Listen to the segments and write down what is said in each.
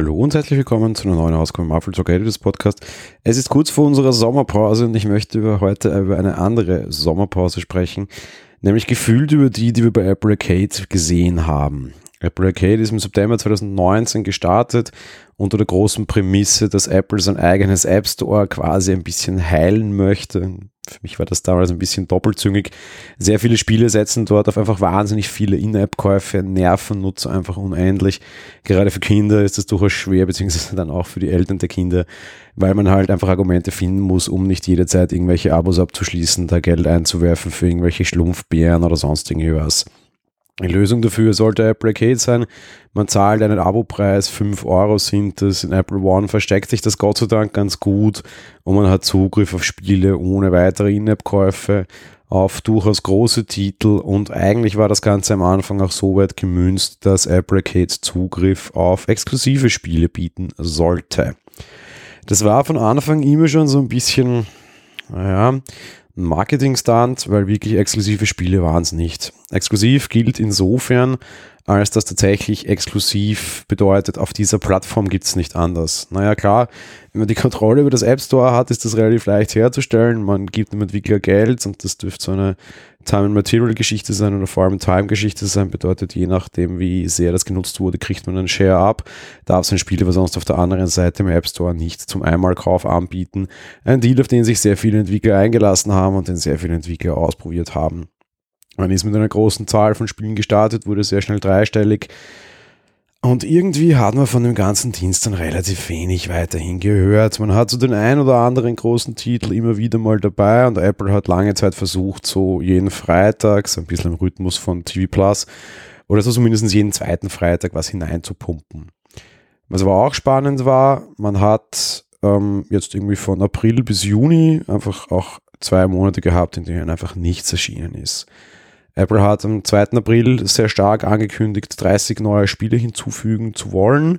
Hallo und herzlich willkommen zu einer neuen Ausgabe Marvel Talk Editors Podcast. Es ist kurz vor unserer Sommerpause und ich möchte über heute über eine andere Sommerpause sprechen, nämlich gefühlt über die, die wir bei Apple Arcade gesehen haben. Apple Arcade ist im September 2019 gestartet unter der großen Prämisse, dass Apple sein eigenes App Store quasi ein bisschen heilen möchte. Für mich war das damals ein bisschen doppelzüngig. Sehr viele Spiele setzen dort auf einfach wahnsinnig viele In-App-Käufe, nerven Nutzer einfach unendlich. Gerade für Kinder ist das durchaus schwer, beziehungsweise dann auch für die Eltern der Kinder, weil man halt einfach Argumente finden muss, um nicht jederzeit irgendwelche Abos abzuschließen, da Geld einzuwerfen für irgendwelche Schlumpfbären oder sonst irgendwas. Die Lösung dafür sollte Apple Arcade sein. Man zahlt einen Abopreis, 5 Euro sind das. In Apple One versteckt sich das Gott sei Dank ganz gut und man hat Zugriff auf Spiele ohne weitere In-App-Käufe, auf durchaus große Titel und eigentlich war das Ganze am Anfang auch so weit gemünzt, dass Apple Arcade Zugriff auf exklusive Spiele bieten sollte. Das war von Anfang immer schon so ein bisschen, naja, Marketing-Stunt, weil wirklich exklusive Spiele waren es nicht. Exklusiv gilt insofern, als das tatsächlich exklusiv bedeutet, auf dieser Plattform gibt es nicht anders. Naja, klar, wenn man die Kontrolle über das App Store hat, ist das relativ leicht herzustellen. Man gibt dem Entwickler Geld und das dürfte so eine Time-and-Material-Geschichte sein oder vor allem Time-Geschichte sein. Bedeutet, je nachdem, wie sehr das genutzt wurde, kriegt man einen Share ab. Darf sein Spiel aber sonst auf der anderen Seite im App Store nicht zum Einmalkauf anbieten. Ein Deal, auf den sich sehr viele Entwickler eingelassen haben und den sehr viele Entwickler ausprobiert haben. Man ist mit einer großen Zahl von Spielen gestartet, wurde sehr schnell dreistellig. Und irgendwie hat man von dem ganzen Dienst dann relativ wenig weiterhin gehört. Man hat so den ein oder anderen großen Titel immer wieder mal dabei und Apple hat lange Zeit versucht, so jeden Freitag, so ein bisschen im Rhythmus von TV Plus, oder so zumindest jeden zweiten Freitag was hineinzupumpen. Was aber auch spannend war, man hat ähm, jetzt irgendwie von April bis Juni einfach auch zwei Monate gehabt, in denen einfach nichts erschienen ist. Apple hat am 2. April sehr stark angekündigt, 30 neue Spiele hinzufügen zu wollen.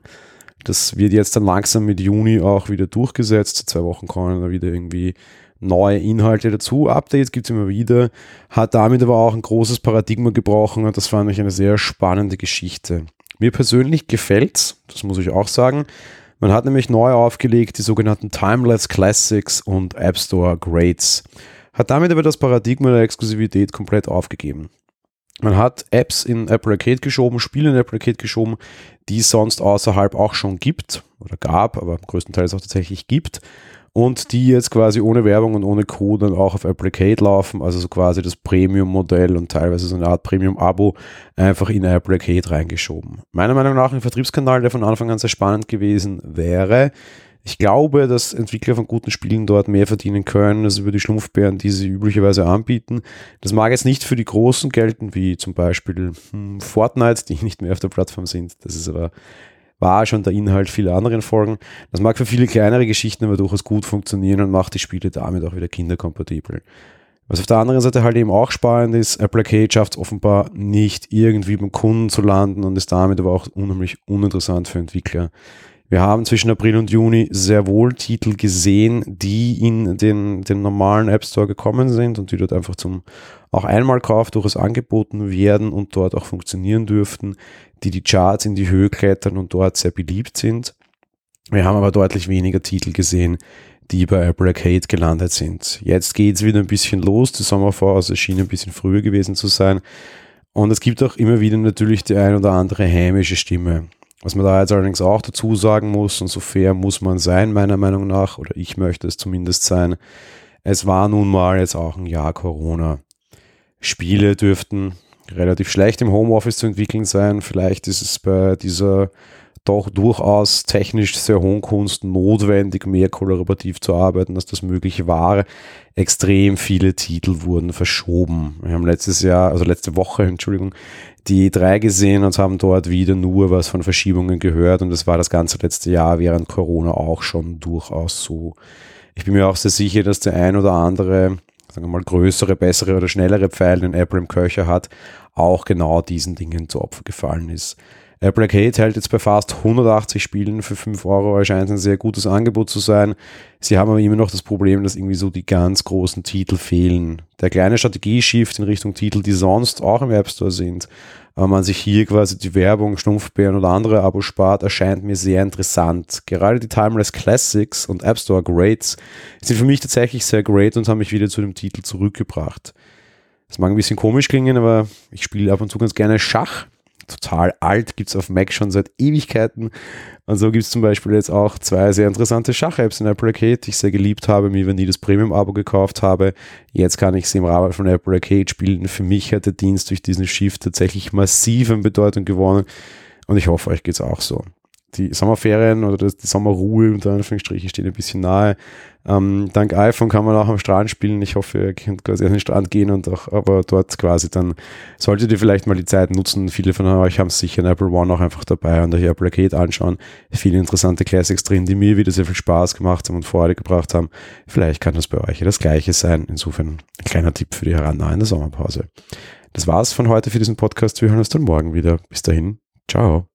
Das wird jetzt dann langsam mit Juni auch wieder durchgesetzt. Zwei Wochen kommen da wieder irgendwie neue Inhalte dazu. Updates gibt es immer wieder. Hat damit aber auch ein großes Paradigma gebrochen und das fand ich eine sehr spannende Geschichte. Mir persönlich gefällt's, das muss ich auch sagen. Man hat nämlich neu aufgelegt die sogenannten Timeless Classics und App Store Grades hat damit aber das Paradigma der Exklusivität komplett aufgegeben. Man hat Apps in Apple Arcade geschoben, Spiele in Apple Arcade geschoben, die es sonst außerhalb auch schon gibt oder gab, aber größtenteils auch tatsächlich gibt und die jetzt quasi ohne Werbung und ohne Code dann auch auf Apple Arcade laufen, also so quasi das Premium-Modell und teilweise so eine Art Premium-Abo einfach in Apple Arcade reingeschoben. Meiner Meinung nach ein Vertriebskanal, der von Anfang an sehr spannend gewesen wäre. Ich glaube, dass Entwickler von guten Spielen dort mehr verdienen können, als über die Schlumpfbären, die sie üblicherweise anbieten. Das mag jetzt nicht für die Großen gelten, wie zum Beispiel hm, Fortnite, die nicht mehr auf der Plattform sind. Das ist aber war schon der Inhalt vieler anderen Folgen. Das mag für viele kleinere Geschichten aber durchaus gut funktionieren und macht die Spiele damit auch wieder kinderkompatibel. Was auf der anderen Seite halt eben auch spannend ist, Apple Arcade schafft es offenbar nicht irgendwie beim Kunden zu landen und ist damit aber auch unheimlich uninteressant für Entwickler. Wir haben zwischen April und Juni sehr wohl Titel gesehen, die in den, den normalen App Store gekommen sind und die dort einfach zum auch Einmalkauf durchaus angeboten werden und dort auch funktionieren dürften, die die Charts in die Höhe klettern und dort sehr beliebt sind. Wir haben aber deutlich weniger Titel gesehen, die bei Apple Arcade gelandet sind. Jetzt geht es wieder ein bisschen los. Die Sommerphase schien ein bisschen früher gewesen zu sein. Und es gibt auch immer wieder natürlich die ein oder andere hämische Stimme. Was man da jetzt allerdings auch dazu sagen muss, und so fair muss man sein, meiner Meinung nach, oder ich möchte es zumindest sein, es war nun mal jetzt auch ein Jahr Corona. Spiele dürften relativ schlecht im Homeoffice zu entwickeln sein. Vielleicht ist es bei dieser doch durchaus technisch sehr hohen Kunst notwendig, mehr kollaborativ zu arbeiten, als das möglich war. Extrem viele Titel wurden verschoben. Wir haben letztes Jahr, also letzte Woche, Entschuldigung, die E3 gesehen und haben dort wieder nur was von Verschiebungen gehört und das war das ganze letzte Jahr während Corona auch schon durchaus so. Ich bin mir auch sehr sicher, dass der ein oder andere, sagen wir mal, größere, bessere oder schnellere Pfeil, den im Köcher hat, auch genau diesen Dingen zu Opfer gefallen ist. Apple Arcade hält jetzt bei fast 180 Spielen für 5 Euro, erscheint ein sehr gutes Angebot zu sein. Sie haben aber immer noch das Problem, dass irgendwie so die ganz großen Titel fehlen. Der kleine Strategieshift in Richtung Titel, die sonst auch im App Store sind, aber man sich hier quasi die Werbung, Stumpfbären oder andere Abos spart, erscheint mir sehr interessant. Gerade die Timeless Classics und App Store Greats sind für mich tatsächlich sehr great und haben mich wieder zu dem Titel zurückgebracht. Das mag ein bisschen komisch klingen, aber ich spiele ab und zu ganz gerne Schach total alt, gibt es auf Mac schon seit Ewigkeiten. Und so gibt es zum Beispiel jetzt auch zwei sehr interessante Schach-Apps in Apple Arcade, die ich sehr geliebt habe, mir wenn die das Premium-Abo gekauft habe. Jetzt kann ich sie im Rahmen von Apple Arcade spielen. Für mich hat der Dienst durch diesen Shift tatsächlich massiv an Bedeutung gewonnen und ich hoffe, euch geht es auch so die Sommerferien oder das, die Sommerruhe unter Anführungsstrichen steht ein bisschen nahe. Ähm, dank iPhone kann man auch am Strand spielen. Ich hoffe, ihr könnt quasi an den Strand gehen und auch, aber dort quasi dann solltet ihr vielleicht mal die Zeit nutzen. Viele von euch haben sicher in Apple One auch einfach dabei und euch Apple Arcade anschauen. Viele interessante Classics drin, die mir wieder sehr viel Spaß gemacht haben und Freude gebracht haben. Vielleicht kann das bei euch ja das Gleiche sein. Insofern ein kleiner Tipp für die herannahende Sommerpause. Das war's von heute für diesen Podcast. Wir hören uns dann morgen wieder. Bis dahin. Ciao.